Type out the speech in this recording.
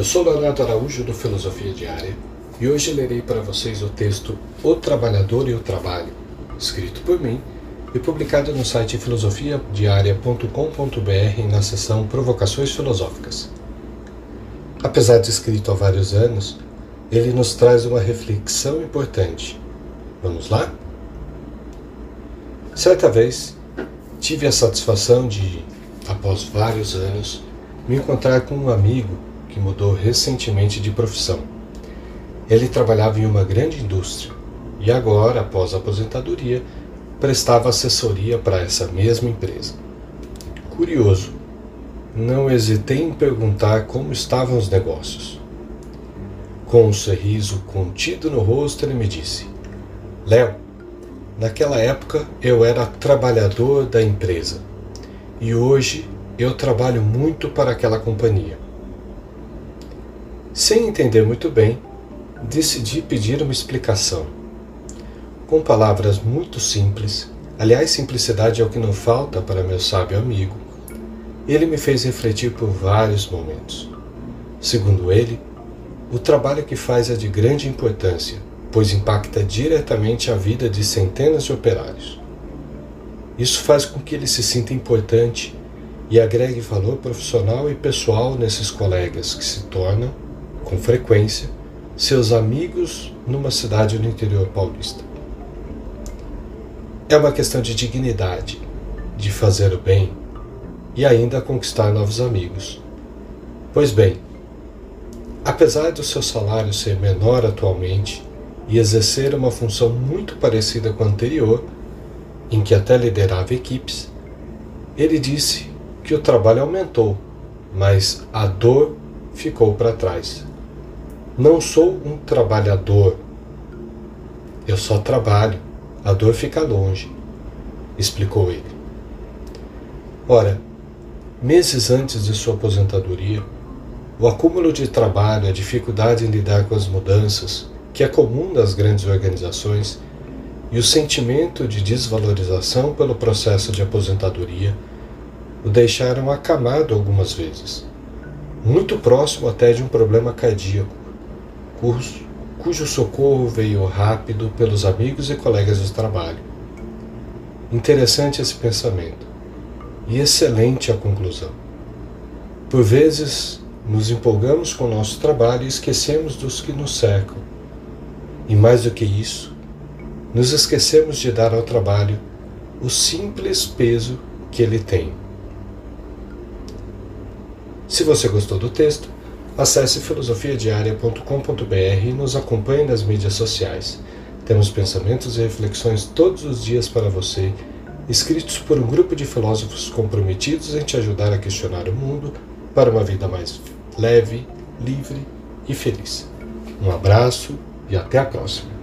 Eu sou Leonardo Araújo do Filosofia Diária e hoje lerei para vocês o texto O Trabalhador e o Trabalho, escrito por mim e publicado no site filosofiadiaria.com.br na seção Provocações Filosóficas. Apesar de escrito há vários anos, ele nos traz uma reflexão importante. Vamos lá? Certa vez, tive a satisfação de, após vários anos, me encontrar com um amigo que mudou recentemente de profissão. Ele trabalhava em uma grande indústria e agora, após a aposentadoria, prestava assessoria para essa mesma empresa. Curioso, não hesitei em perguntar como estavam os negócios. Com um sorriso contido no rosto, ele me disse: Léo, naquela época eu era trabalhador da empresa e hoje eu trabalho muito para aquela companhia. Sem entender muito bem, decidi pedir uma explicação. Com palavras muito simples, aliás, simplicidade é o que não falta para meu sábio amigo, ele me fez refletir por vários momentos. Segundo ele, o trabalho que faz é de grande importância, pois impacta diretamente a vida de centenas de operários. Isso faz com que ele se sinta importante e agregue valor profissional e pessoal nesses colegas que se tornam com frequência, seus amigos numa cidade no interior paulista. É uma questão de dignidade, de fazer o bem e ainda conquistar novos amigos. Pois bem, apesar do seu salário ser menor atualmente e exercer uma função muito parecida com a anterior, em que até liderava equipes, ele disse que o trabalho aumentou, mas a dor ficou para trás. Não sou um trabalhador. Eu só trabalho. A dor fica longe, explicou ele. Ora, meses antes de sua aposentadoria, o acúmulo de trabalho, a dificuldade em lidar com as mudanças, que é comum das grandes organizações, e o sentimento de desvalorização pelo processo de aposentadoria o deixaram acamado algumas vezes, muito próximo até de um problema cardíaco, cujo, cujo socorro veio rápido pelos amigos e colegas de trabalho. Interessante esse pensamento e excelente a conclusão. Por vezes, nos empolgamos com o nosso trabalho e esquecemos dos que nos cercam. E mais do que isso, nos esquecemos de dar ao trabalho o simples peso que ele tem. Se você gostou do texto, Acesse filosofiadiaria.com.br e nos acompanhe nas mídias sociais. Temos pensamentos e reflexões todos os dias para você, escritos por um grupo de filósofos comprometidos em te ajudar a questionar o mundo para uma vida mais leve, livre e feliz. Um abraço e até a próxima.